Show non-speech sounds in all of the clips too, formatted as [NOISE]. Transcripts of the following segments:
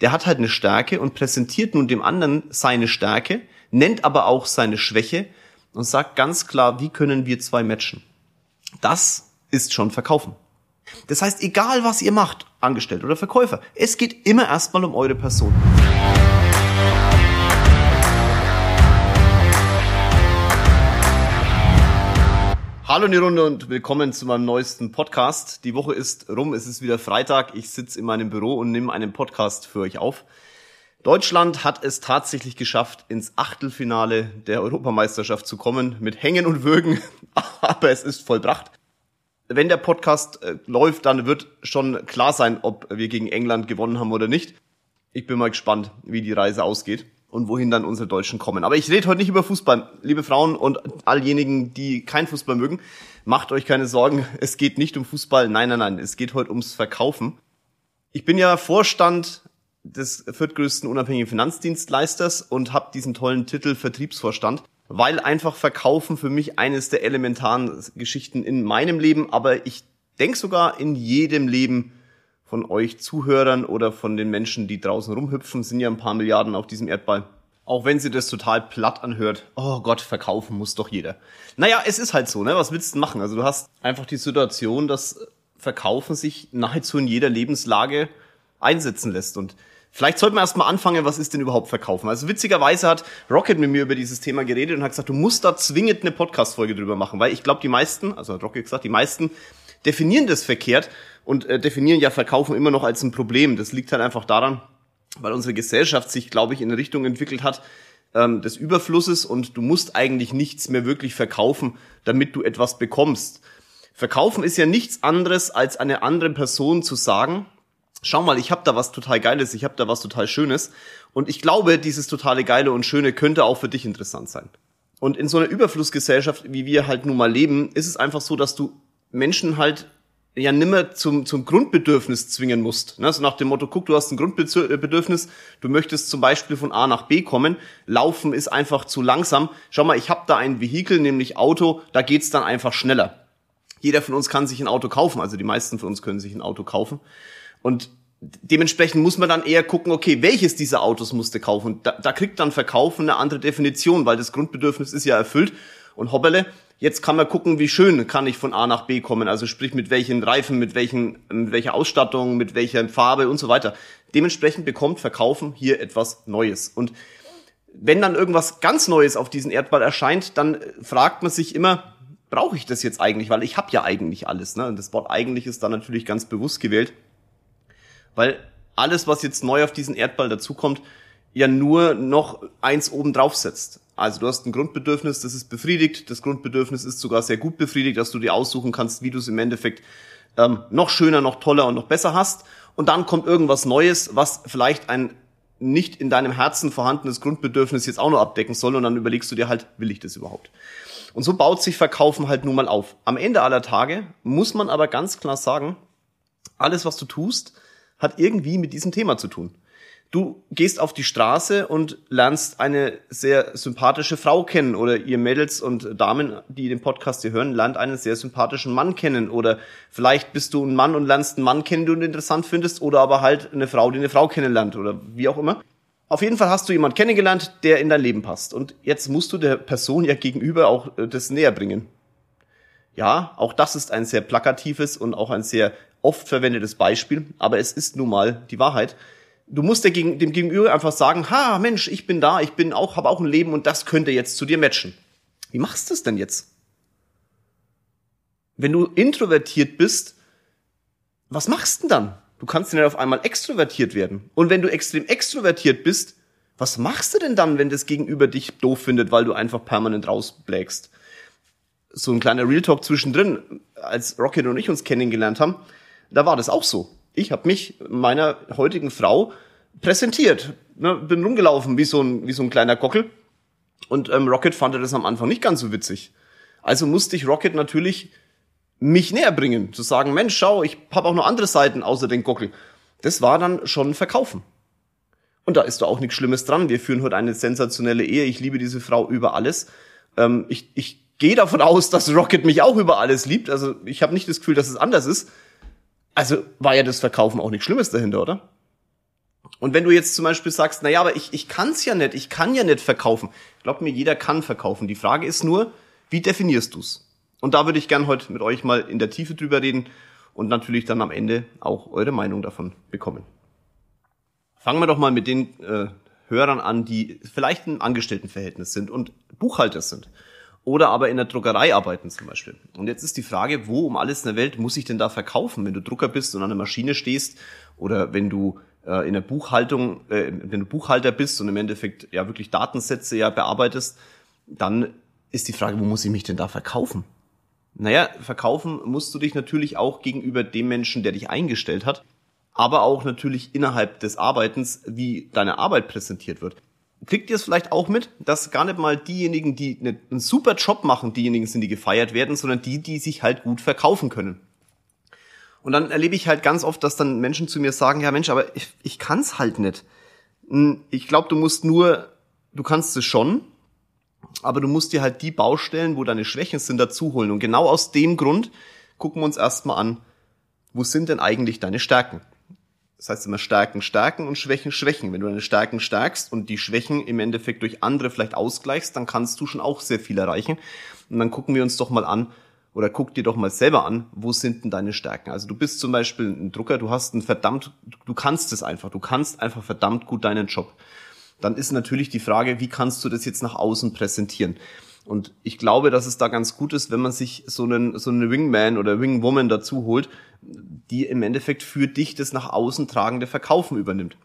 der hat halt eine Stärke und präsentiert nun dem anderen seine Stärke, nennt aber auch seine Schwäche und sagt ganz klar, wie können wir zwei matchen. Das ist schon Verkaufen. Das heißt, egal was ihr macht, Angestellte oder Verkäufer, es geht immer erstmal um eure Person. Hallo in die Runde und willkommen zu meinem neuesten Podcast. Die Woche ist rum, es ist wieder Freitag. Ich sitze in meinem Büro und nehme einen Podcast für euch auf. Deutschland hat es tatsächlich geschafft, ins Achtelfinale der Europameisterschaft zu kommen, mit Hängen und Würgen, [LAUGHS] aber es ist vollbracht. Wenn der Podcast äh, läuft, dann wird schon klar sein, ob wir gegen England gewonnen haben oder nicht. Ich bin mal gespannt, wie die Reise ausgeht und wohin dann unsere Deutschen kommen. Aber ich rede heute nicht über Fußball. Liebe Frauen und alljenigen, die kein Fußball mögen, macht euch keine Sorgen. [LAUGHS] Es geht nicht um Fußball. Nein, nein, nein. Es geht heute ums Verkaufen. Ich bin ja Vorstand des viertgrößten unabhängigen Finanzdienstleisters und habe diesen tollen Titel Vertriebsvorstand, weil einfach Verkaufen für mich eines der elementaren Geschichten in meinem Leben, aber ich denke sogar in jedem Leben von euch Zuhörern oder von den Menschen, die draußen rumhüpfen, sind ja ein paar Milliarden auf diesem Erdball. Auch wenn sie das total platt anhört. Oh Gott, verkaufen muss doch jeder. Naja, es ist halt so, ne? Was willst du machen? Also du hast einfach die Situation, dass Verkaufen sich nahezu in jeder Lebenslage einsetzen lässt. Und vielleicht sollten wir erstmal anfangen, was ist denn überhaupt Verkaufen? Also witzigerweise hat Rocket mit mir über dieses Thema geredet und hat gesagt, du musst da zwingend eine Podcast-Folge drüber machen, weil ich glaube, die meisten, also hat Rocket gesagt, die meisten definieren das verkehrt und äh, definieren ja Verkaufen immer noch als ein Problem. Das liegt halt einfach daran, weil unsere Gesellschaft sich, glaube ich, in eine Richtung entwickelt hat ähm, des Überflusses und du musst eigentlich nichts mehr wirklich verkaufen, damit du etwas bekommst. Verkaufen ist ja nichts anderes, als eine andere Person zu sagen, schau mal, ich habe da was total Geiles, ich habe da was total Schönes und ich glaube, dieses totale Geile und Schöne könnte auch für dich interessant sein. Und in so einer Überflussgesellschaft, wie wir halt nun mal leben, ist es einfach so, dass du Menschen halt ja nimmer zum, zum Grundbedürfnis zwingen musst. Ne? Also nach dem Motto, guck, du hast ein Grundbedürfnis, du möchtest zum Beispiel von A nach B kommen, Laufen ist einfach zu langsam. Schau mal, ich habe da ein Vehikel, nämlich Auto, da geht's dann einfach schneller. Jeder von uns kann sich ein Auto kaufen, also die meisten von uns können sich ein Auto kaufen. Und dementsprechend muss man dann eher gucken, okay, welches dieser Autos musste kaufen. Da, da kriegt dann Verkaufen eine andere Definition, weil das Grundbedürfnis ist ja erfüllt. Und hoppele, Jetzt kann man gucken, wie schön kann ich von A nach B kommen. Also sprich mit welchen Reifen, mit welchen, mit welcher Ausstattung, mit welcher Farbe und so weiter. Dementsprechend bekommt Verkaufen hier etwas Neues. Und wenn dann irgendwas ganz Neues auf diesen Erdball erscheint, dann fragt man sich immer, brauche ich das jetzt eigentlich? Weil ich habe ja eigentlich alles. Ne? Und das Wort eigentlich ist dann natürlich ganz bewusst gewählt. Weil alles, was jetzt neu auf diesen Erdball dazukommt, ja nur noch eins oben drauf setzt. Also du hast ein Grundbedürfnis, das ist befriedigt. Das Grundbedürfnis ist sogar sehr gut befriedigt, dass du dir aussuchen kannst, wie du es im Endeffekt ähm, noch schöner, noch toller und noch besser hast. Und dann kommt irgendwas Neues, was vielleicht ein nicht in deinem Herzen vorhandenes Grundbedürfnis jetzt auch noch abdecken soll. Und dann überlegst du dir halt, will ich das überhaupt? Und so baut sich Verkaufen halt nun mal auf. Am Ende aller Tage muss man aber ganz klar sagen, alles, was du tust, hat irgendwie mit diesem Thema zu tun. Du gehst auf die Straße und lernst eine sehr sympathische Frau kennen oder ihr Mädels und Damen, die den Podcast hier hören, lernt einen sehr sympathischen Mann kennen oder vielleicht bist du ein Mann und lernst einen Mann kennen, den du interessant findest oder aber halt eine Frau, die eine Frau kennenlernt oder wie auch immer. Auf jeden Fall hast du jemanden kennengelernt, der in dein Leben passt und jetzt musst du der Person ja gegenüber auch äh, das näher bringen. Ja, auch das ist ein sehr plakatives und auch ein sehr oft verwendetes Beispiel, aber es ist nun mal die Wahrheit du musst dem Gegenüber einfach sagen, ha, Mensch, ich bin da, ich bin auch, habe auch ein Leben und das könnte jetzt zu dir matchen. Wie machst du es denn jetzt? Wenn du introvertiert bist, was machst du denn dann? Du kannst dann auf einmal extrovertiert werden. Und wenn du extrem extrovertiert bist, was machst du denn dann, wenn das Gegenüber dich doof findet, weil du einfach permanent rausblägst? So ein kleiner Real Talk zwischendrin, als Rocket und ich uns kennengelernt haben, da war das auch so ich habe mich meiner heutigen Frau präsentiert. Ne, bin rumgelaufen wie so ein, wie so ein kleiner Gockel. Und ähm, Rocket fand das am Anfang nicht ganz so witzig. Also musste ich Rocket natürlich mich näher bringen, zu sagen, Mensch, schau, ich habe auch noch andere Seiten außer den Gockel. Das war dann schon Verkaufen. Und da ist doch auch nichts Schlimmes dran. Wir führen heute eine sensationelle Ehe. Ich liebe diese Frau über alles. Ähm, ich ich gehe davon aus, dass Rocket mich auch über alles liebt. Also ich habe nicht das Gefühl, dass es anders ist. Also war ja das Verkaufen auch nichts Schlimmes dahinter, oder? Und wenn du jetzt zum Beispiel sagst, na ja, aber ich, ich kann es ja nicht, ich kann ja nicht verkaufen. Glaub mir, jeder kann verkaufen. Die Frage ist nur, wie definierst du's? Und da würde ich gern heute mit euch mal in der Tiefe drüber reden und natürlich dann am Ende auch eure Meinung davon bekommen. Fangen wir doch mal mit den äh, Hörern an, die vielleicht im Angestelltenverhältnis sind und Buchhalter sind oder aber in der Druckerei arbeiten zum Beispiel. Und jetzt ist die Frage, wo um alles in der Welt muss ich denn da verkaufen, wenn du Drucker bist und an der Maschine stehst oder wenn du äh, in der Buchhaltung, äh, wenn du Buchhalter bist und im Endeffekt ja wirklich Datensätze ja bearbeitest, dann ist die Frage, wo muss ich mich denn da verkaufen? Naja, verkaufen musst du dich natürlich auch gegenüber dem Menschen, der dich eingestellt hat, aber auch natürlich innerhalb des Arbeitens, wie deine Arbeit präsentiert wird. Kriegt ihr es vielleicht auch mit, dass gar nicht mal diejenigen, die einen super Job machen, diejenigen sind, die gefeiert werden, sondern die, die sich halt gut verkaufen können. Und dann erlebe ich halt ganz oft, dass dann Menschen zu mir sagen, ja Mensch, aber ich, ich kann es halt nicht. Hm, ich glaube, du musst nur, du kannst es schon, aber du musst dir halt die Baustellen, wo deine Schwächen sind, dazu holen. Und genau aus dem Grund gucken wir uns erstmal an, wo sind denn eigentlich deine Stärken? Das heißt immer Stärken stärken und Schwächen schwächen. Wenn du deine Stärken stärkst und die Schwächen im Endeffekt durch andere vielleicht ausgleichst, dann kannst du schon auch sehr viel erreichen. Und dann gucken wir uns doch mal an, oder guck dir doch mal selber an, wo sind denn deine Stärken? Also du bist zum Beispiel ein Drucker, du hast einen verdammt, du kannst es einfach, du kannst einfach verdammt gut deinen Job. Dann ist natürlich die Frage, wie kannst du das jetzt nach außen präsentieren? Und ich glaube, dass es da ganz gut ist, wenn man sich so einen, so einen Wingman oder Wingwoman dazu holt, die im Endeffekt für dich das nach außen tragende Verkaufen übernimmt.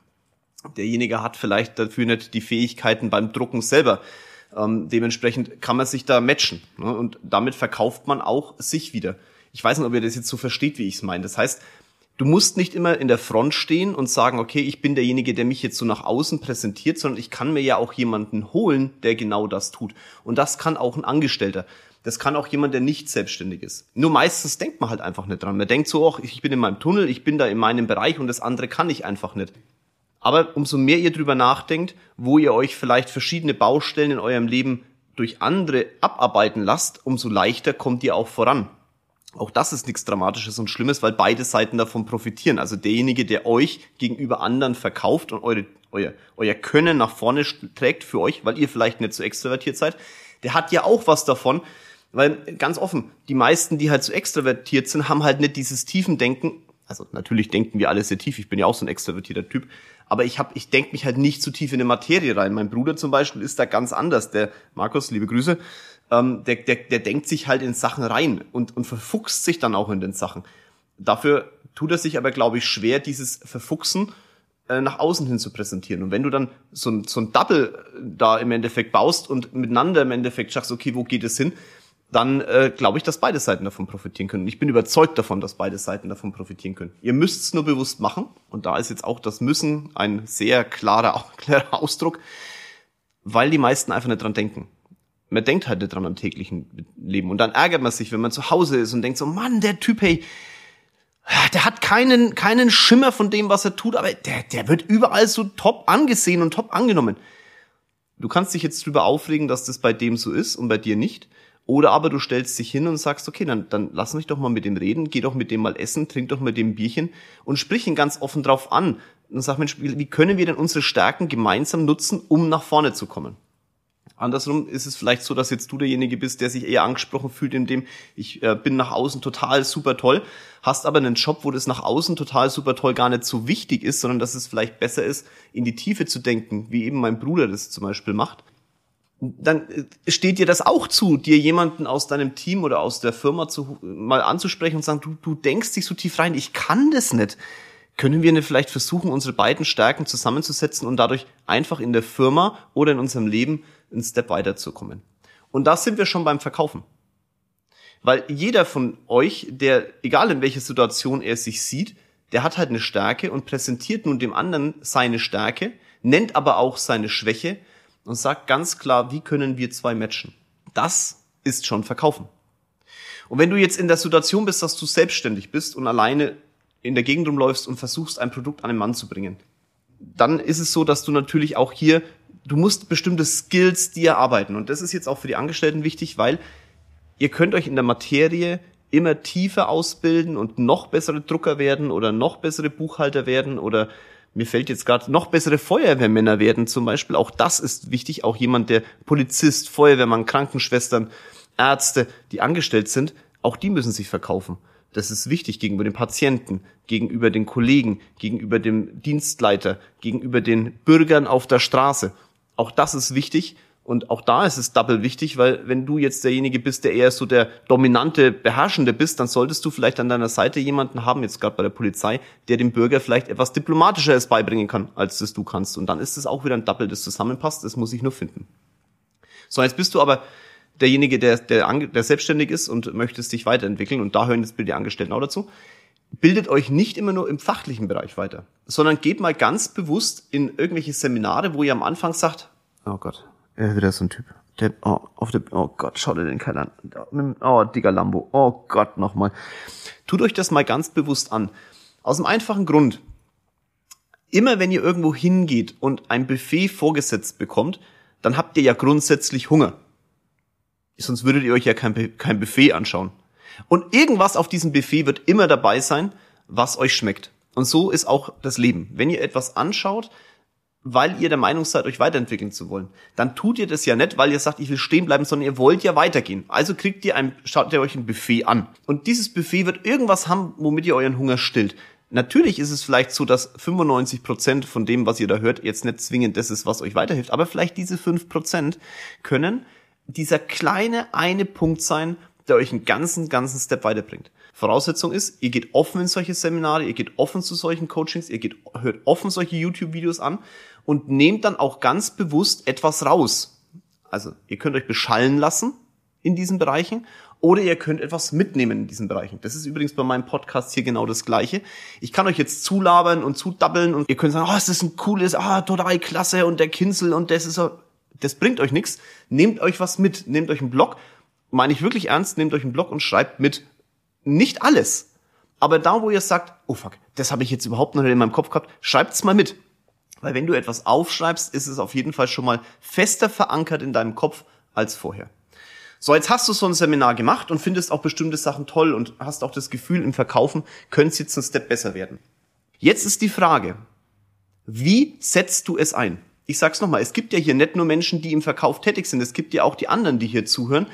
Derjenige hat vielleicht dafür nicht die Fähigkeiten beim Drucken selber. Ähm, dementsprechend kann man sich da matchen. Ne? Und damit verkauft man auch sich wieder. Ich weiß nicht, ob ihr das jetzt so versteht, wie ich es meine. Das heißt, du musst nicht immer in der Front stehen und sagen, okay, ich bin derjenige, der mich jetzt so nach außen präsentiert, sondern ich kann mir ja auch jemanden holen, der genau das tut. Und das kann auch ein Angestellter. Das kann auch jemand, der nicht selbstständig ist. Nur meistens denkt man halt einfach nicht dran. Man denkt so, ach, ich bin in meinem Tunnel, ich bin da in meinem Bereich und das andere kann ich einfach nicht. Aber umso mehr ihr drüber nachdenkt, wo ihr euch vielleicht verschiedene Baustellen in eurem Leben durch andere abarbeiten lasst, umso leichter kommt ihr auch voran. Auch das ist nichts Dramatisches und Schlimmes, weil beide Seiten davon profitieren. Also derjenige, der euch gegenüber anderen verkauft und eure, euer, euer Können nach vorne trägt für euch, weil ihr vielleicht nicht so extrovertiert seid, der hat ja auch was davon, weil ganz offen, die meisten, die halt so extrovertiert sind, haben halt nicht dieses tiefen Denken. Also natürlich denken wir alle sehr tief. Ich bin ja auch so ein extrovertierter Typ aber ich habe, ich denke mich halt nicht zu tief in eine Materie rein. Mein Bruder zum Beispiel ist da ganz anders. Der Markus, liebe Grüße, ähm, der, der, der denkt sich halt in Sachen rein und, und verfuchst sich dann auch in den Sachen. Dafür tut er sich aber, glaube ich, schwer, dieses Verfuchsen äh, nach außen hin zu präsentieren. Und wenn du dann so ein, so ein Double da im Endeffekt baust und miteinander im Endeffekt sagst, okay, wo geht es hin, dann äh, glaube ich, dass beide Seiten davon profitieren können. Und ich bin überzeugt davon, dass beide Seiten davon profitieren können. Ihr müsst es nur bewusst machen. Und da ist jetzt auch das Müssen ein sehr klarer, [LAUGHS] klarer Ausdruck, weil die meisten einfach nicht dran denken. Man denkt halt dran am täglichen Leben. Und dann ärgert man sich, wenn man zu Hause ist und denkt so, Mann, der Typ, hey, der hat keinen, keinen Schimmer von dem, was er tut, aber der, der wird überall so top angesehen und top angenommen. Du kannst dich jetzt drüber aufregen, dass das bei dem so ist und bei dir nicht. Oder aber du stellst dich hin und sagst, okay, dann, dann lass mich doch mal mit dem reden, geh doch mit dem mal essen, trink doch mit dem Bierchen und sprich ihn ganz offen drauf an. Und sag, Mensch, wie können wir denn unsere Stärken gemeinsam nutzen, um nach vorne zu kommen? Andersrum ist es vielleicht so, dass jetzt du derjenige bist, der sich eher angesprochen fühlt, in dem ich äh, bin nach außen total super toll, hast aber einen Job, wo das nach außen total super toll gar nicht so wichtig ist, sondern dass es vielleicht besser ist, in die Tiefe zu denken, wie eben mein Bruder das zum Beispiel macht dann äh, steht dir das auch zu, dir jemanden aus deinem Team oder aus der Firma zu, mal anzusprechen und sagen, du, du denkst dich so tief rein, ich kann das nicht. Können wir nicht vielleicht versuchen, unsere beiden Stärken zusammenzusetzen und dadurch einfach in der Firma oder in unserem Leben einen Step weiterzukommen? Und da sind wir schon beim Verkaufen. Weil jeder von euch, der, egal in welcher Situation er sich sieht, der hat halt eine Stärke und präsentiert nun dem anderen seine Stärke, nennt aber auch seine Schwäche und sagt ganz klar, wie können wir zwei matchen. Das ist schon verkaufen. Und wenn du jetzt in der Situation bist, dass du selbstständig bist und alleine in der Gegend rumläufst und versuchst, ein Produkt an den Mann zu bringen, dann ist es so, dass du natürlich auch hier, du musst bestimmte Skills dir erarbeiten. Und das ist jetzt auch für die Angestellten wichtig, weil ihr könnt euch in der Materie immer tiefer ausbilden und noch bessere Drucker werden oder noch bessere Buchhalter werden oder Mir fällt jetzt gerade noch bessere Feuerwehrmänner werden zum Beispiel. Auch das ist wichtig. Auch jemand, der Polizist, Feuerwehrmann, Krankenschwestern, Ärzte, die angestellt sind, auch die müssen sich verkaufen. Das ist wichtig gegenüber den Patienten, gegenüber den Kollegen, gegenüber dem Dienstleiter, gegenüber den Bürgern auf der Straße. Auch das ist wichtig. Und auch da ist es double wichtig, weil wenn du jetzt derjenige bist, der eher so der dominante, beherrschende bist, dann solltest du vielleicht an deiner Seite jemanden haben, jetzt gerade bei der Polizei, der dem Bürger vielleicht etwas diplomatischer beibringen kann, als das du kannst. Und dann ist es auch wieder ein Double, das zusammenpasst. Das muss ich nur finden. So, jetzt bist du aber derjenige, der, der, der selbstständig ist und möchtest dich weiterentwickeln. Und da hören jetzt bitte die Angestellten auch dazu. Bildet euch nicht immer nur im fachlichen Bereich weiter, sondern geht mal ganz bewusst in irgendwelche Seminare, wo ihr am Anfang sagt, oh Gott, er wieder so ein Typ. Der, oh, auf der, oh Gott, schau dir den keiner an. Oh, dicker Lambo. Oh Gott, nochmal. Tut euch das mal ganz bewusst an. Aus dem einfachen Grund. Immer wenn ihr irgendwo hingeht und ein Buffet vorgesetzt bekommt, dann habt ihr ja grundsätzlich Hunger. Sonst würdet ihr euch ja kein, kein Buffet anschauen. Und irgendwas auf diesem Buffet wird immer dabei sein, was euch schmeckt. Und so ist auch das Leben. Wenn ihr etwas anschaut, weil ihr der Meinung seid, euch weiterentwickeln zu wollen, dann tut ihr das ja nicht, weil ihr sagt, ich will stehen bleiben, sondern ihr wollt ja weitergehen. Also kriegt ihr ein, schaut ihr euch ein Buffet an. Und dieses Buffet wird irgendwas haben, womit ihr euren Hunger stillt. Natürlich ist es vielleicht so, dass 95 Prozent von dem, was ihr da hört, jetzt nicht zwingend das ist, was euch weiterhilft. Aber vielleicht diese 5 Prozent können dieser kleine eine Punkt sein, der euch einen ganzen, ganzen Step weiterbringt. Voraussetzung ist, ihr geht offen in solche Seminare, ihr geht offen zu solchen Coachings, ihr geht, hört offen solche YouTube-Videos an und nehmt dann auch ganz bewusst etwas raus. Also ihr könnt euch beschallen lassen in diesen Bereichen oder ihr könnt etwas mitnehmen in diesen Bereichen. Das ist übrigens bei meinem Podcast hier genau das Gleiche. Ich kann euch jetzt zulabern und zudabbeln und ihr könnt sagen, oh, das ist ein cooles, ah, total klasse und der Kinsel und das ist so. Das bringt euch nichts. Nehmt euch was mit. Nehmt euch einen Blog. Meine ich wirklich ernst, nehmt euch einen Blog und schreibt mit. Nicht alles. Aber da, wo ihr sagt, oh fuck, das habe ich jetzt überhaupt noch nicht in meinem Kopf gehabt, schreibt's mal mit. Weil wenn du etwas aufschreibst, ist es auf jeden Fall schon mal fester verankert in deinem Kopf als vorher. So, jetzt hast du so ein Seminar gemacht und findest auch bestimmte Sachen toll und hast auch das Gefühl, im Verkaufen könnte es jetzt ein Step besser werden. Jetzt ist die Frage, wie setzt du es ein? Ich sag's nochmal, es gibt ja hier nicht nur Menschen, die im Verkauf tätig sind, es gibt ja auch die anderen, die hier zuhören.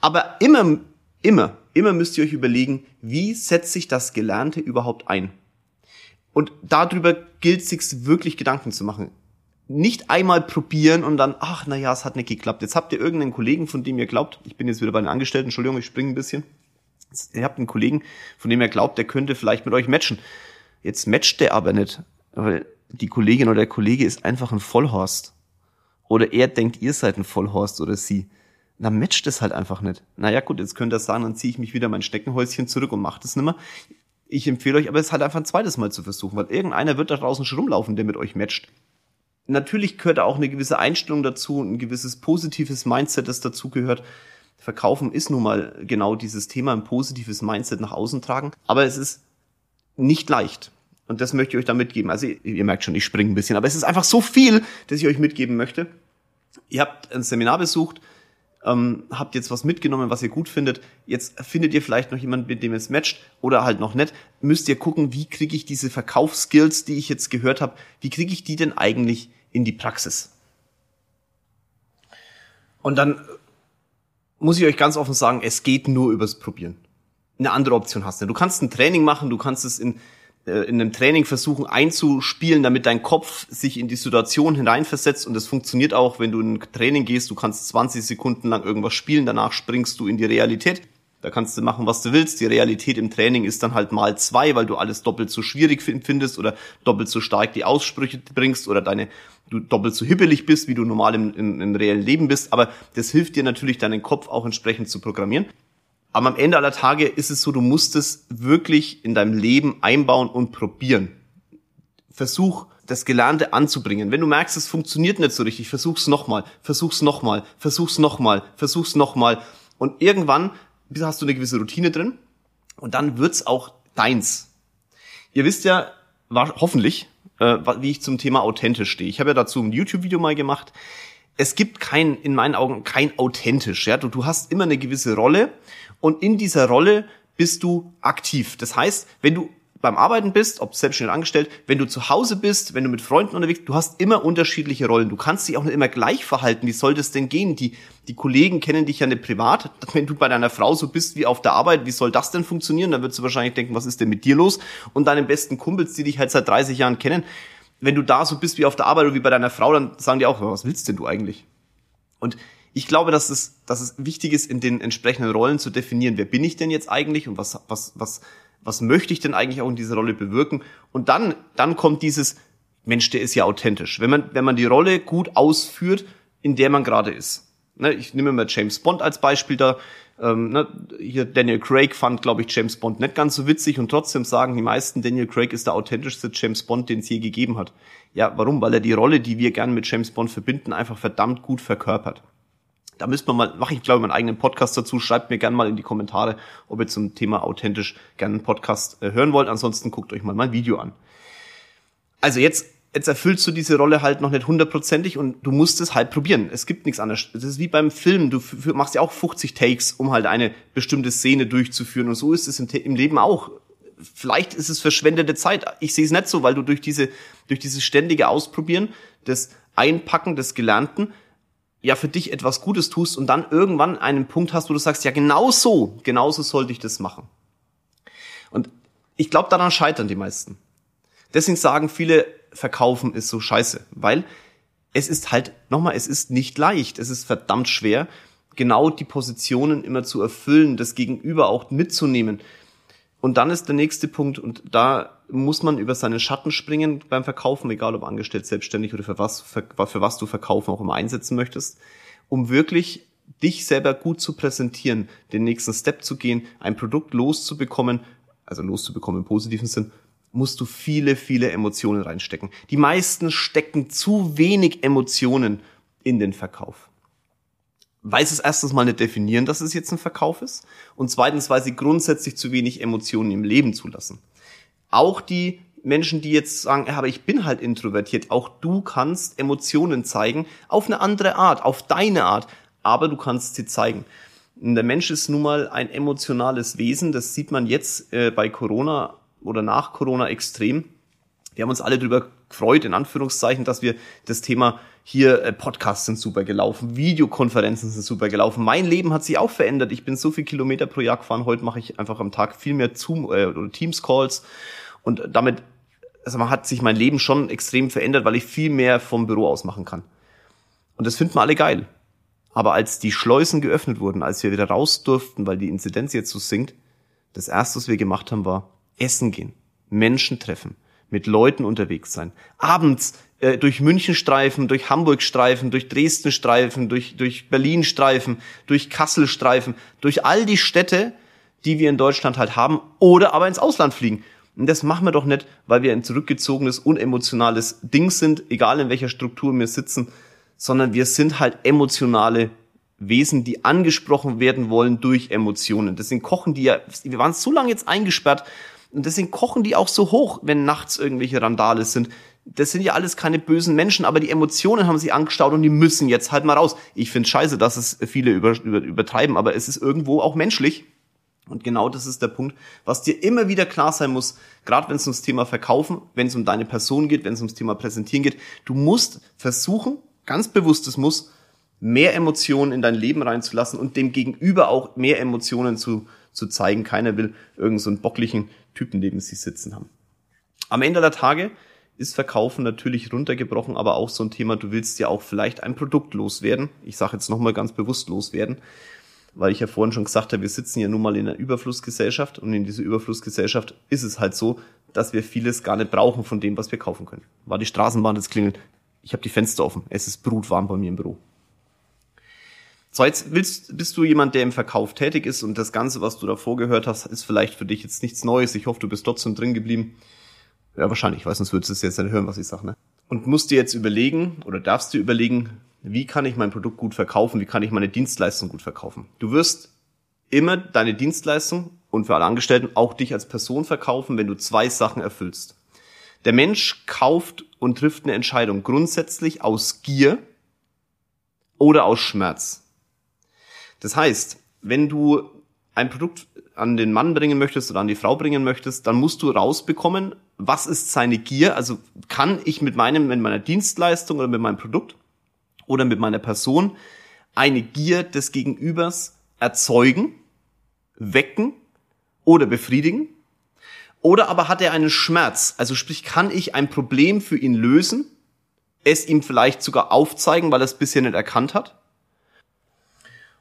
Aber immer, immer, immer müsst ihr euch überlegen, wie setzt sich das Gelernte überhaupt ein? Und darüber gilt sich wirklich Gedanken zu machen. Nicht einmal probieren und dann, ach na ja, es hat nicht geklappt. Jetzt habt ihr irgendeinen Kollegen, von dem ihr glaubt, ich bin jetzt wieder bei den Angestellten, Entschuldigung, ich springe ein bisschen. Ihr habt einen Kollegen, von dem ihr glaubt, der könnte vielleicht mit euch matchen. Jetzt matcht der aber nicht, die Kollegin oder der Kollege ist einfach ein Vollhorst. Oder er denkt, ihr seid ein Vollhorst oder sie. Na, matcht es halt einfach nicht. Naja, gut, jetzt könnt ihr sagen, dann ziehe ich mich wieder mein Steckenhäuschen zurück und macht es nimmer. Ich empfehle euch aber es halt einfach ein zweites Mal zu versuchen, weil irgendeiner wird da draußen schon rumlaufen, der mit euch matcht. Natürlich gehört da auch eine gewisse Einstellung dazu, ein gewisses positives Mindset, das dazu gehört. Verkaufen ist nun mal genau dieses Thema, ein positives Mindset nach außen tragen. Aber es ist nicht leicht. Und das möchte ich euch da mitgeben. Also ihr, ihr merkt schon, ich springe ein bisschen, aber es ist einfach so viel, dass ich euch mitgeben möchte. Ihr habt ein Seminar besucht, ähm, habt jetzt was mitgenommen, was ihr gut findet. Jetzt findet ihr vielleicht noch jemanden, mit dem es matcht oder halt noch nicht. Müsst ihr gucken, wie kriege ich diese Verkaufsskills, die ich jetzt gehört habe, wie kriege ich die denn eigentlich in die Praxis? Und dann muss ich euch ganz offen sagen, es geht nur übers Probieren. Eine andere Option hast du. Du kannst ein Training machen, du kannst es in in einem Training versuchen einzuspielen, damit dein Kopf sich in die Situation hineinversetzt und das funktioniert auch, wenn du in ein Training gehst, du kannst 20 Sekunden lang irgendwas spielen, danach springst du in die Realität. Da kannst du machen, was du willst. Die Realität im Training ist dann halt mal zwei, weil du alles doppelt so schwierig findest oder doppelt so stark die Aussprüche bringst oder deine du doppelt so hibbelig bist, wie du normal im, im, im reellen Leben bist. Aber das hilft dir natürlich, deinen Kopf auch entsprechend zu programmieren. Aber am Ende aller Tage ist es so, du musst es wirklich in deinem Leben einbauen und probieren. Versuch, das Gelernte anzubringen. Wenn du merkst, es funktioniert nicht so richtig, versuch's nochmal, versuch's nochmal, versuch's nochmal, versuch's nochmal. Und irgendwann hast du eine gewisse Routine drin und dann wird's auch deins. Ihr wisst ja, hoffentlich, äh, wie ich zum Thema authentisch stehe. Ich habe ja dazu ein YouTube-Video mal gemacht. Es gibt kein, in meinen Augen, kein authentisch. Ja? Du, du hast immer eine gewisse Rolle und in dieser Rolle bist du aktiv. Das heißt, wenn du beim Arbeiten bist, ob selbstständig angestellt, wenn du zu Hause bist, wenn du mit Freunden unterwegs, du hast immer unterschiedliche Rollen. Du kannst dich auch nicht immer gleich verhalten. Wie soll das denn gehen? Die, die Kollegen kennen dich ja nicht privat. [LAUGHS] Wenn du bei deiner Frau so bist wie auf der Arbeit, wie soll das denn funktionieren? Dann würdest du wahrscheinlich denken, was ist denn mit dir los? Und deinen besten Kumpels, die dich halt seit 30 Jahren kennen, wenn du da so bist wie auf der Arbeit oder wie bei deiner Frau, dann sagen die auch, was willst denn du eigentlich? Und ich glaube, dass es, dass es wichtig ist, in den entsprechenden Rollen zu definieren, wer bin ich denn jetzt eigentlich und was, was, was, was möchte ich denn eigentlich auch in dieser Rolle bewirken? Und dann, dann kommt dieses, Mensch, der ist ja authentisch. Wenn man, wenn man die Rolle gut ausführt, in der man gerade ist. Ne, ich nehme mal James Bond als Beispiel da. Ähm, ne, hier Daniel Craig fand, glaube ich, James Bond nicht ganz so witzig und trotzdem sagen die meisten, Daniel Craig ist der authentischste James Bond, den es je gegeben hat. Ja, warum? Weil er die Rolle, die wir gerne mit James Bond verbinden, einfach verdammt gut verkörpert. Da müsste man mal, mache ich glaube ich meinen eigenen Podcast dazu. Schreibt mir gerne mal in die Kommentare, ob ihr zum Thema authentisch gerne einen Podcast äh, hören wollt. Ansonsten guckt euch mal mein Video an. Also jetzt, jetzt erfüllst du diese Rolle halt noch nicht hundertprozentig und du musst es halt probieren. Es gibt nichts anderes. Das ist wie beim Film. Du machst ja auch 50 Takes, um halt eine bestimmte Szene durchzuführen. Und so ist es im, im Leben auch vielleicht ist es verschwendete Zeit. Ich sehe es nicht so, weil du durch diese, durch dieses ständige Ausprobieren, das Einpacken des Gelernten, ja für dich etwas Gutes tust und dann irgendwann einen Punkt hast, wo du sagst, ja genau so, genauso sollte ich das machen. Und ich glaube, daran scheitern die meisten. Deswegen sagen viele, verkaufen ist so scheiße, weil es ist halt, nochmal, es ist nicht leicht, es ist verdammt schwer, genau die Positionen immer zu erfüllen, das Gegenüber auch mitzunehmen. Und dann ist der nächste Punkt, und da muss man über seine Schatten springen beim Verkaufen, egal ob angestellt, selbstständig oder für was, für, für was du verkaufen auch immer einsetzen möchtest, um wirklich dich selber gut zu präsentieren, den nächsten Step zu gehen, ein Produkt loszubekommen, also loszubekommen im positiven Sinn, musst du viele, viele Emotionen reinstecken. Die meisten stecken zu wenig Emotionen in den Verkauf weil sie es erstens mal nicht definieren, dass es jetzt ein Verkauf ist und zweitens, weil sie grundsätzlich zu wenig Emotionen im Leben zulassen. Auch die Menschen, die jetzt sagen, aber ich bin halt introvertiert, auch du kannst Emotionen zeigen auf eine andere Art, auf deine Art, aber du kannst sie zeigen. Der Mensch ist nun mal ein emotionales Wesen, das sieht man jetzt äh, bei Corona oder nach Corona extrem. Wir haben uns alle darüber gefreut, in Anführungszeichen, dass wir das Thema hier äh, Podcasts sind super gelaufen, Videokonferenzen sind super gelaufen. Mein Leben hat sich auch verändert. Ich bin so viel Kilometer pro Jahr gefahren. Heute mache ich einfach am Tag viel mehr Zoom äh, oder Teams Calls und damit also man hat sich mein Leben schon extrem verändert, weil ich viel mehr vom Büro aus machen kann. Und das finden wir alle geil. Aber als die Schleusen geöffnet wurden, als wir wieder raus durften, weil die Inzidenz jetzt so sinkt, das erste, was wir gemacht haben, war essen gehen, Menschen treffen, mit Leuten unterwegs sein. Abends äh, durch München streifen, durch Hamburg streifen, durch Dresden streifen, durch, durch Berlin streifen, durch Kassel streifen, durch all die Städte, die wir in Deutschland halt haben, oder aber ins Ausland fliegen. Und das machen wir doch nicht, weil wir ein zurückgezogenes, unemotionales Ding sind, egal in welcher Struktur wir sitzen, sondern wir sind halt emotionale Wesen, die angesprochen werden wollen durch Emotionen. Deswegen kochen die ja, wir waren so lange jetzt eingesperrt, und deswegen kochen die auch so hoch, wenn nachts irgendwelche Randale sind. Das sind ja alles keine bösen Menschen, aber die Emotionen haben sie angestaut und die müssen jetzt halt mal raus. Ich finde scheiße, dass es viele über, über, übertreiben, aber es ist irgendwo auch menschlich. Und genau das ist der Punkt, was dir immer wieder klar sein muss, gerade wenn es ums Thema Verkaufen, wenn es um deine Person geht, wenn es ums Thema Präsentieren geht. Du musst versuchen, ganz bewusst es muss, mehr Emotionen in dein Leben reinzulassen und dem Gegenüber auch mehr Emotionen zu, zu zeigen. Keiner will irgendeinen so bocklichen Typen neben sich sitzen haben. Am Ende der Tage ist Verkaufen natürlich runtergebrochen, aber auch so ein Thema, du willst ja auch vielleicht ein Produkt loswerden. Ich sage jetzt nochmal ganz bewusst loswerden, weil ich ja vorhin schon gesagt habe, wir sitzen ja nun mal in einer Überflussgesellschaft und in dieser Überflussgesellschaft ist es halt so, dass wir vieles gar nicht brauchen von dem, was wir kaufen können. War die Straßenbahn jetzt klingelt, ich habe die Fenster offen, es ist brutwarm bei mir im Büro. So, jetzt willst, bist du jemand, der im Verkauf tätig ist und das Ganze, was du davor gehört hast, ist vielleicht für dich jetzt nichts Neues. Ich hoffe, du bist trotzdem drin geblieben. Ja, wahrscheinlich, ich weiß, sonst würdest du es jetzt nicht hören, was ich sage, ne? Und musst dir jetzt überlegen oder darfst du überlegen, wie kann ich mein Produkt gut verkaufen, wie kann ich meine Dienstleistung gut verkaufen. Du wirst immer deine Dienstleistung und für alle Angestellten auch dich als Person verkaufen, wenn du zwei Sachen erfüllst. Der Mensch kauft und trifft eine Entscheidung grundsätzlich aus Gier oder aus Schmerz. Das heißt, wenn du ein Produkt an den Mann bringen möchtest oder an die Frau bringen möchtest, dann musst du rausbekommen, was ist seine Gier? Also kann ich mit meinem, mit meiner Dienstleistung oder mit meinem Produkt oder mit meiner Person eine Gier des Gegenübers erzeugen, wecken oder befriedigen? Oder aber hat er einen Schmerz? Also sprich, kann ich ein Problem für ihn lösen, es ihm vielleicht sogar aufzeigen, weil er es bisher nicht erkannt hat?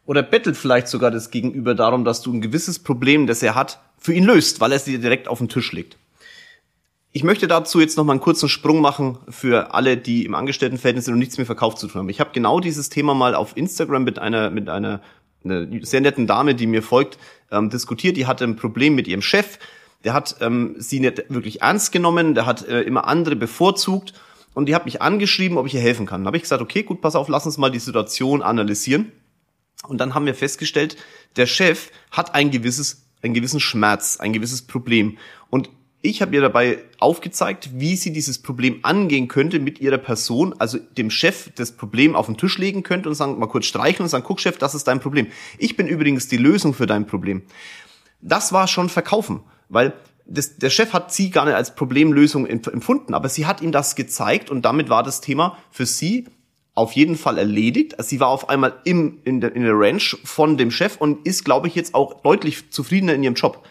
Oder bettelt vielleicht sogar das Gegenüber darum, dass du ein gewisses Problem, das er hat, für ihn löst, weil er es dir direkt auf den Tisch legt. Ich möchte dazu jetzt noch mal einen kurzen Sprung machen für alle, die im Angestelltenverhältnis sind und nichts mehr verkauft zu tun haben. Ich habe genau dieses Thema mal auf Instagram mit einer mit einer, einer sehr netten Dame, die mir folgt, ähm, diskutiert. Die hatte ein Problem mit ihrem Chef. Der hat ähm, sie nicht wirklich ernst genommen. Der hat äh, immer andere bevorzugt und die hat mich angeschrieben, ob ich ihr helfen kann. Da habe ich gesagt, okay, gut, pass auf, lass uns mal die Situation analysieren. Und dann haben wir festgestellt, der Chef hat ein gewisses, einen gewissen Schmerz, ein gewisses Problem. Und ich habe ihr dabei aufgezeigt, wie sie dieses Problem angehen könnte mit ihrer Person, also dem Chef das Problem auf den Tisch legen könnte und sagen, mal kurz streichen und sagen, guck Chef, das ist dein Problem. Ich bin übrigens die Lösung für dein Problem. Das war schon Verkaufen, weil das, der Chef hat sie gar nicht als Problemlösung empfunden, aber sie hat ihm das gezeigt und damit war das Thema für sie auf jeden Fall erledigt. Also sie war auf einmal im, in, der, in der Ranch von dem Chef und ist, glaube ich, jetzt auch deutlich zufriedener in ihrem Job.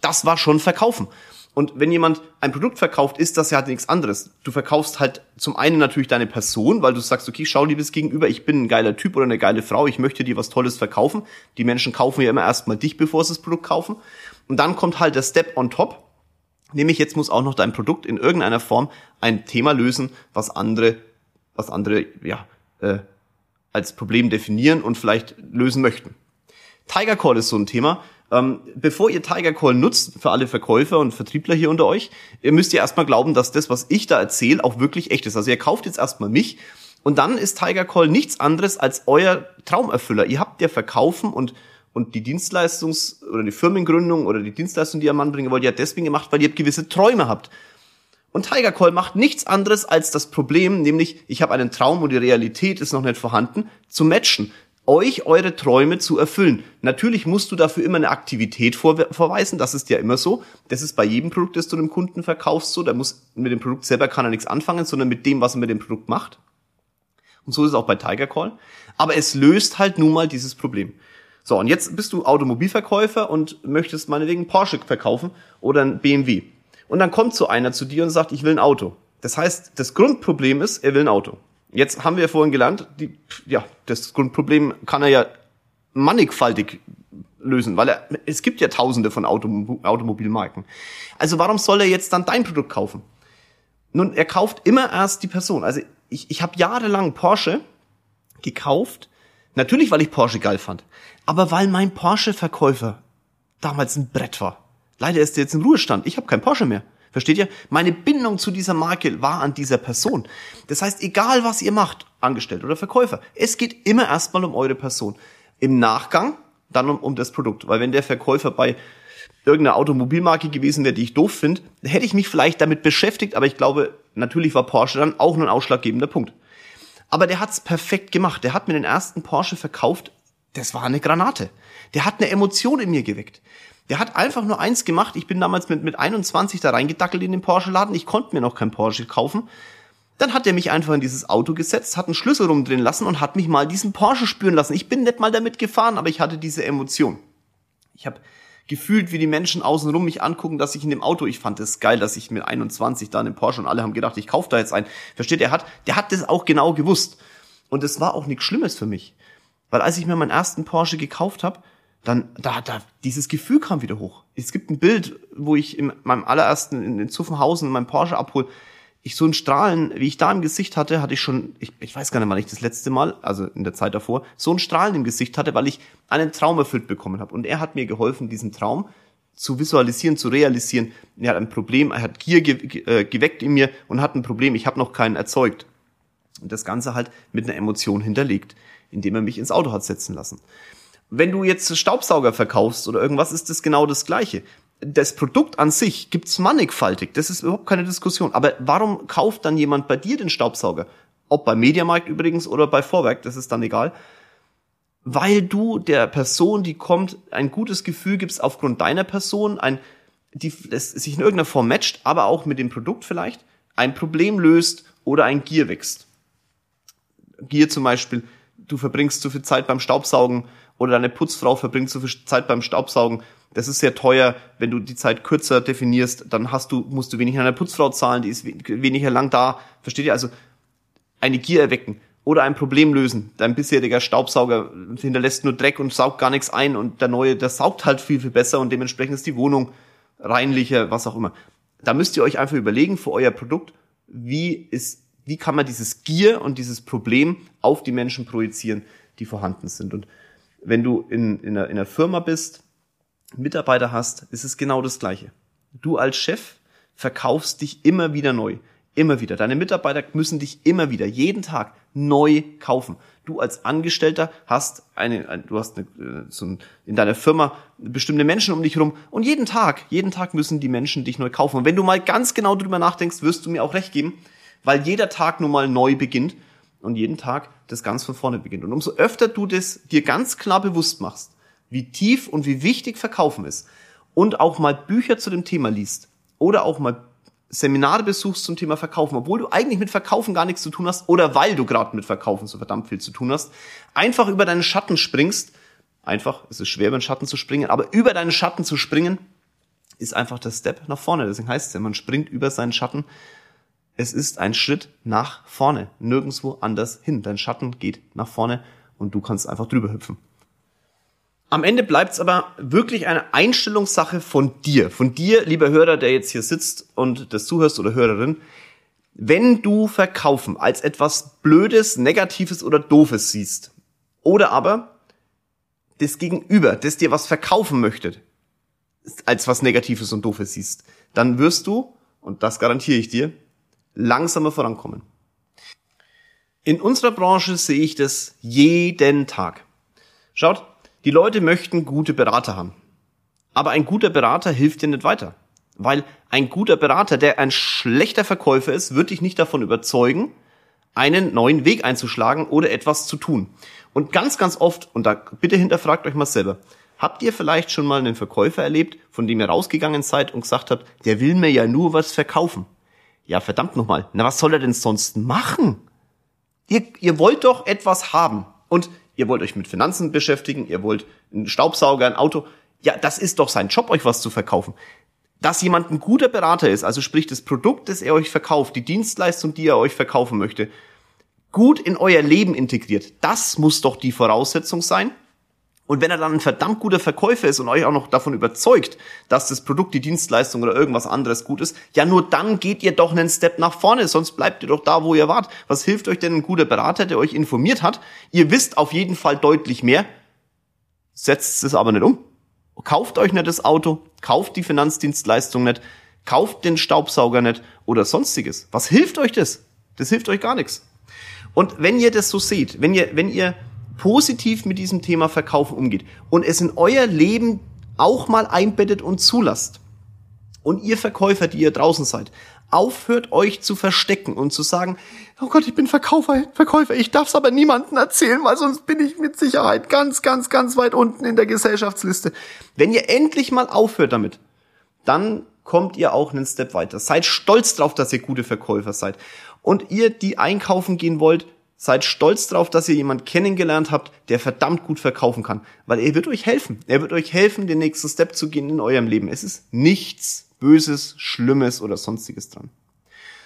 Das war schon Verkaufen. Und wenn jemand ein Produkt verkauft, ist das ja halt nichts anderes. Du verkaufst halt zum einen natürlich deine Person, weil du sagst, okay, schau liebes Gegenüber, ich bin ein geiler Typ oder eine geile Frau, ich möchte dir was Tolles verkaufen. Die Menschen kaufen ja immer erstmal dich, bevor sie das Produkt kaufen. Und dann kommt halt der Step on top, nämlich jetzt muss auch noch dein Produkt in irgendeiner Form ein Thema lösen, was andere, was andere, ja, äh, als Problem definieren und vielleicht lösen möchten. Tiger Call ist so ein Thema. Ähm, bevor ihr Tiger Call nutzt, für alle Verkäufer und Vertriebler hier unter euch, ihr müsst ihr erstmal glauben, dass das, was ich da erzähle, auch wirklich echt ist. Also ihr kauft jetzt erstmal mich und dann ist Tiger Call nichts anderes als euer Traumerfüller. Ihr habt ja verkaufen und und die Dienstleistungs- oder die Firmengründung oder die Dienstleistung, die ihr Mann bringen wollt, ihr habt deswegen gemacht, weil ihr gewisse Träume habt. Und Tiger Call macht nichts anderes als das Problem, nämlich ich habe einen Traum und die Realität ist noch nicht vorhanden, zu matchen euch eure Träume zu erfüllen. Natürlich musst du dafür immer eine Aktivität vor, vorweisen, das ist ja immer so. Das ist bei jedem Produkt, das du dem Kunden verkaufst, so. Der muss mit dem Produkt selber kann er nichts anfangen, sondern mit dem, was er mit dem Produkt macht. Und so ist es auch bei Tiger Call. Aber es löst halt nun mal dieses Problem. So, und jetzt bist du Automobilverkäufer und möchtest meinetwegen Porsche verkaufen oder ein BMW. Und dann kommt so einer zu dir und sagt, ich will ein Auto. Das heißt, das Grundproblem ist, er will ein Auto. Jetzt haben wir vorhin gelernt, die, ja, das Grundproblem kann er ja mannigfaltig lösen, weil er, es gibt ja tausende von Autom Automobilmarken. Also warum soll er jetzt dann dein Produkt kaufen? Nun, er kauft immer erst die Person. Also ich, ich habe jahrelang Porsche gekauft, natürlich weil ich Porsche geil fand, aber weil mein Porsche-Verkäufer damals ein Brett war. Leider ist er jetzt im Ruhestand. Ich habe kein Porsche mehr. Versteht ihr? Meine Bindung zu dieser Marke war an dieser Person. Das heißt, egal was ihr macht, angestellt oder Verkäufer, es geht immer erstmal um eure Person. Im Nachgang dann um, um das Produkt. Weil wenn der Verkäufer bei irgendeiner Automobilmarke gewesen wäre, die ich doof finde, hätte ich mich vielleicht damit beschäftigt, aber ich glaube, natürlich war Porsche dann auch ein ausschlaggebender Punkt. Aber der hat's perfekt gemacht. Der hat mir den ersten Porsche verkauft. Das war eine Granate. Der hat eine Emotion in mir geweckt. Der hat einfach nur eins gemacht. Ich bin damals mit, mit 21 da reingedackelt in den Porsche-Laden. Ich konnte mir noch kein Porsche kaufen. Dann hat er mich einfach in dieses Auto gesetzt, hat einen Schlüssel rumdrehen lassen und hat mich mal diesen Porsche spüren lassen. Ich bin nicht mal damit gefahren, aber ich hatte diese Emotion. Ich habe gefühlt, wie die Menschen außenrum mich angucken, dass ich in dem Auto, ich fand es geil, dass ich mit 21 da in dem Porsche und alle haben gedacht, ich kaufe da jetzt einen. Versteht, er hat, der hat das auch genau gewusst. Und es war auch nichts Schlimmes für mich. Weil als ich mir meinen ersten Porsche gekauft habe, dann da, da, dieses Gefühl kam wieder hoch. Es gibt ein Bild, wo ich in meinem allerersten in, in Zuffenhausen meinen Porsche abhol. Ich so ein Strahlen, wie ich da im Gesicht hatte, hatte ich schon, ich, ich weiß gar nicht, wann ich das letzte Mal, also in der Zeit davor, so ein Strahlen im Gesicht hatte, weil ich einen Traum erfüllt bekommen habe. Und er hat mir geholfen, diesen Traum zu visualisieren, zu realisieren. Er hat ein Problem, er hat Gier ge äh, geweckt in mir und hat ein Problem, ich habe noch keinen erzeugt. Und das Ganze halt mit einer Emotion hinterlegt, indem er mich ins Auto hat setzen lassen. Wenn du jetzt Staubsauger verkaufst oder irgendwas, ist das genau das Gleiche. Das Produkt an sich gibt's mannigfaltig, das ist überhaupt keine Diskussion. Aber warum kauft dann jemand bei dir den Staubsauger? Ob bei Mediamarkt übrigens oder bei Vorwerk, das ist dann egal. weil du der Person, die kommt, ein gutes Gefühl gibst aufgrund deiner Person, ein, die das sich in irgendeiner Form matcht, aber auch mit dem Produkt vielleicht, ein Problem löst oder ein Gier wächst. Gier zum Beispiel, du verbringst zu viel Zeit beim Staubsaugen oder deine Putzfrau verbringt zu viel Zeit beim Staubsaugen. Das ist sehr teuer. Wenn du die Zeit kürzer definierst, dann hast du, musst du weniger an deine Putzfrau zahlen, die ist weniger lang da. Versteht ihr? Also eine Gier erwecken oder ein Problem lösen. Dein bisheriger Staubsauger hinterlässt nur Dreck und saugt gar nichts ein und der neue, der saugt halt viel, viel besser und dementsprechend ist die Wohnung reinlicher, was auch immer. Da müsst ihr euch einfach überlegen für euer Produkt, wie ist, wie kann man dieses Gier und dieses Problem auf die Menschen projizieren, die vorhanden sind. Und wenn du in, in, einer, in einer Firma bist, Mitarbeiter hast, ist es genau das Gleiche. Du als Chef verkaufst dich immer wieder neu. Immer wieder. Deine Mitarbeiter müssen dich immer wieder, jeden Tag neu kaufen. Du als Angestellter hast eine, du hast eine, äh, so ein, in deiner Firma bestimmte Menschen um dich herum und jeden Tag, jeden Tag müssen die Menschen dich neu kaufen. Und wenn du mal ganz genau drüber nachdenkst, wirst du mir auch recht geben, weil jeder Tag nun mal neu beginnt und jeden Tag das ganz von vorne beginnt. Und umso öfter du das dir ganz klar bewusst machst, wie tief und wie wichtig Verkaufen ist und auch mal Bücher zu dem Thema liest oder auch mal Seminare besuchst zum Thema Verkaufen, obwohl du eigentlich mit Verkaufen gar nichts zu tun hast oder weil du gerade mit Verkaufen so verdammt viel zu tun hast, einfach über deinen Schatten springst. Einfach, es ist schwer, über den Schatten zu springen, aber über deinen Schatten zu springen, ist einfach der Step nach vorne. Deswegen heißt es ja, man springt über seinen Schatten. Es ist ein Schritt nach vorne, nirgendwo anders hin. Dein Schatten geht nach vorne und du kannst einfach drüber hüpfen. Am Ende bleibt es aber wirklich eine Einstellungssache von dir. Von dir, lieber Hörer, der jetzt hier sitzt und das zuhörst oder Hörerin. Wenn du Verkaufen als etwas Blödes, Negatives oder Doofes siehst, oder aber das Gegenüber, das dir was verkaufen möchte, als was Negatives und Doofes siehst, dann wirst du, und das garantiere ich dir, langsamer vorankommen. In unserer Branche sehe ich das jeden Tag. Schaut, die Leute möchten gute Berater haben. Aber ein guter Berater hilft dir nicht weiter. Weil ein guter Berater, der ein schlechter Verkäufer ist, wird dich nicht davon überzeugen, einen neuen Weg einzuschlagen oder etwas zu tun. Und ganz, ganz oft, und da bitte hinterfragt euch mal selber, habt ihr vielleicht schon mal einen Verkäufer erlebt, von dem ihr rausgegangen seid und gesagt habt, der will mir ja nur was verkaufen? Ja, verdammt nochmal, na was soll er denn sonst machen? Ihr, ihr wollt doch etwas haben. Und ihr wollt euch mit Finanzen beschäftigen, ihr wollt einen Staubsauger, ein Auto. Ja, das ist doch sein Job, euch was zu verkaufen. Dass jemand ein guter Berater ist, also sprich das Produkt, das er euch verkauft, die Dienstleistung, die er euch verkaufen möchte, gut in euer Leben integriert, das muss doch die Voraussetzung sein, und wenn er dann ein verdammt guter Verkäufer ist und euch auch noch davon überzeugt, dass das Produkt, die Dienstleistung oder irgendwas anderes gut ist, ja nur dann geht ihr doch einen Step nach vorne, sonst bleibt ihr doch da, wo ihr wart. Was hilft euch denn ein guter Berater, der euch informiert hat? Ihr wisst auf jeden Fall deutlich mehr, setzt es aber nicht um. Kauft euch nicht das Auto, kauft die Finanzdienstleistung nicht, kauft den Staubsauger nicht oder sonstiges. Was hilft euch das? Das hilft euch gar nichts. Und wenn ihr das so seht, wenn ihr, wenn ihr positiv mit diesem Thema Verkaufen umgeht und es in euer Leben auch mal einbettet und zulasst. Und ihr Verkäufer, die ihr draußen seid, aufhört euch zu verstecken und zu sagen, oh Gott, ich bin Verkäufer, Verkäufer, ich darf es aber niemandem erzählen, weil sonst bin ich mit Sicherheit ganz, ganz, ganz weit unten in der Gesellschaftsliste. Wenn ihr endlich mal aufhört damit, dann kommt ihr auch einen Step weiter. Seid stolz drauf, dass ihr gute Verkäufer seid. Und ihr, die einkaufen gehen wollt, Seid stolz drauf, dass ihr jemand kennengelernt habt, der verdammt gut verkaufen kann, weil er wird euch helfen. Er wird euch helfen, den nächsten Step zu gehen in eurem Leben. Es ist nichts Böses, Schlimmes oder sonstiges dran.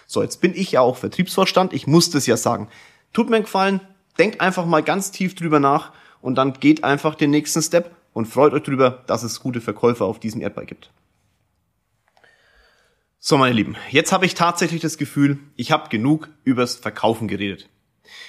So, jetzt bin ich ja auch Vertriebsvorstand. Ich muss das ja sagen. Tut mir einen Gefallen, denkt einfach mal ganz tief drüber nach und dann geht einfach den nächsten Step und freut euch drüber, dass es gute Verkäufer auf diesem Erdball gibt. So, meine Lieben, jetzt habe ich tatsächlich das Gefühl, ich habe genug übers Verkaufen geredet.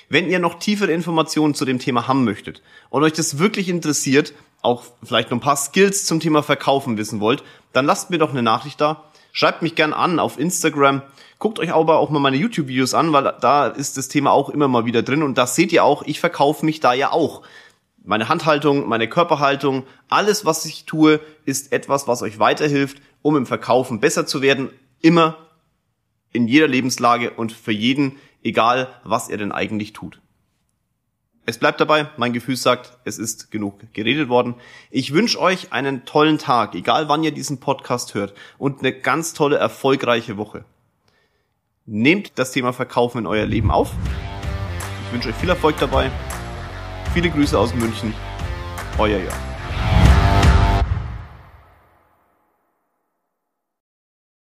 Wenn ihr noch tiefere Informationen zu dem Thema haben möchtet und euch das wirklich interessiert, auch vielleicht noch ein paar Skills zum Thema Verkaufen wissen wollt, dann lasst mir doch eine Nachricht da. Schreibt mich gern an auf Instagram. Guckt euch aber auch mal meine YouTube-Videos an, weil da ist das Thema auch immer mal wieder drin. Und das seht ihr auch, ich verkaufe mich da ja auch. Meine Handhaltung, meine Körperhaltung, alles, was ich tue, ist etwas, was euch weiterhilft, um im Verkaufen besser zu werden. Immer in jeder Lebenslage und für jeden egal was er denn eigentlich tut. Es bleibt dabei, mein Gefühl sagt, es ist genug geredet worden. Ich wünsche euch einen tollen Tag, egal wann ihr diesen Podcast hört, und eine ganz tolle, erfolgreiche Woche. Nehmt das Thema Verkaufen in euer Leben auf. Ich wünsche euch viel Erfolg dabei. Viele Grüße aus München. Euer Jörg.